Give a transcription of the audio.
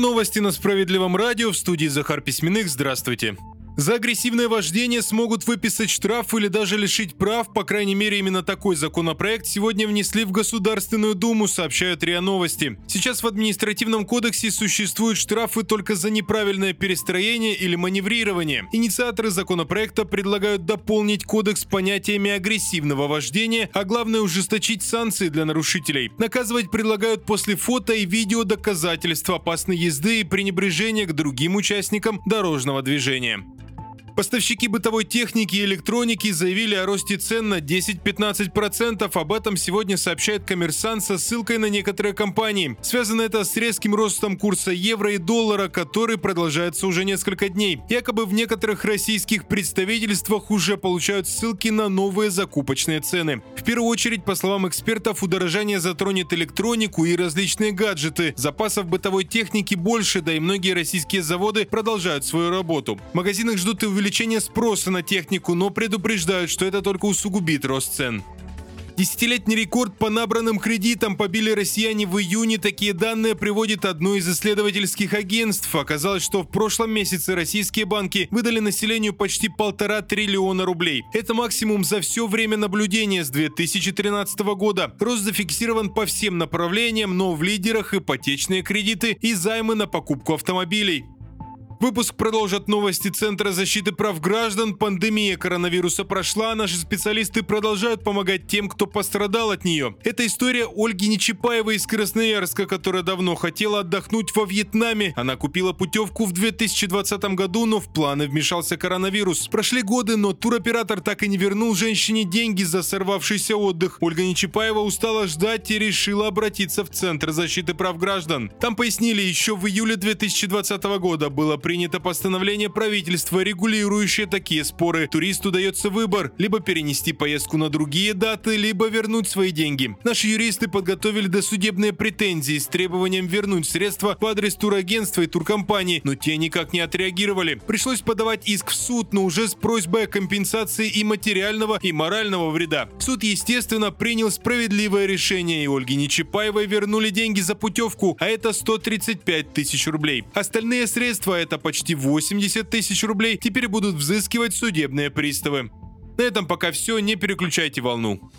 Новости на Справедливом радио в студии Захар Письменных. Здравствуйте. За агрессивное вождение смогут выписать штраф или даже лишить прав. По крайней мере, именно такой законопроект сегодня внесли в Государственную Думу, сообщают РИА Новости. Сейчас в административном кодексе существуют штрафы только за неправильное перестроение или маневрирование. Инициаторы законопроекта предлагают дополнить кодекс понятиями агрессивного вождения, а главное ужесточить санкции для нарушителей. Наказывать предлагают после фото и видео доказательств опасной езды и пренебрежения к другим участникам дорожного движения. Поставщики бытовой техники и электроники заявили о росте цен на 10-15%. Об этом сегодня сообщает коммерсант со ссылкой на некоторые компании. Связано это с резким ростом курса евро и доллара, который продолжается уже несколько дней. Якобы в некоторых российских представительствах уже получают ссылки на новые закупочные цены. В первую очередь, по словам экспертов, удорожание затронет электронику и различные гаджеты. Запасов бытовой техники больше, да и многие российские заводы продолжают свою работу. В магазинах ждут и увеличение увеличение спроса на технику, но предупреждают, что это только усугубит рост цен. Десятилетний рекорд по набранным кредитам побили россияне в июне. Такие данные приводит одно из исследовательских агентств. Оказалось, что в прошлом месяце российские банки выдали населению почти полтора триллиона рублей. Это максимум за все время наблюдения с 2013 года. Рост зафиксирован по всем направлениям, но в лидерах ипотечные кредиты и займы на покупку автомобилей. Выпуск продолжат новости Центра защиты прав граждан. Пандемия коронавируса прошла, наши специалисты продолжают помогать тем, кто пострадал от нее. Это история Ольги Нечипаевой из Красноярска, которая давно хотела отдохнуть во Вьетнаме. Она купила путевку в 2020 году, но в планы вмешался коронавирус. Прошли годы, но туроператор так и не вернул женщине деньги за сорвавшийся отдых. Ольга Нечипаева устала ждать и решила обратиться в Центр защиты прав граждан. Там пояснили, еще в июле 2020 года было постановление правительства, регулирующее такие споры. Туристу дается выбор – либо перенести поездку на другие даты, либо вернуть свои деньги. Наши юристы подготовили досудебные претензии с требованием вернуть средства в адрес турагентства и туркомпании, но те никак не отреагировали. Пришлось подавать иск в суд, но уже с просьбой о компенсации и материального, и морального вреда. Суд, естественно, принял справедливое решение, и Ольге Нечипаевой вернули деньги за путевку, а это 135 тысяч рублей. Остальные средства – это почти 80 тысяч рублей, теперь будут взыскивать судебные приставы. На этом пока все, не переключайте волну.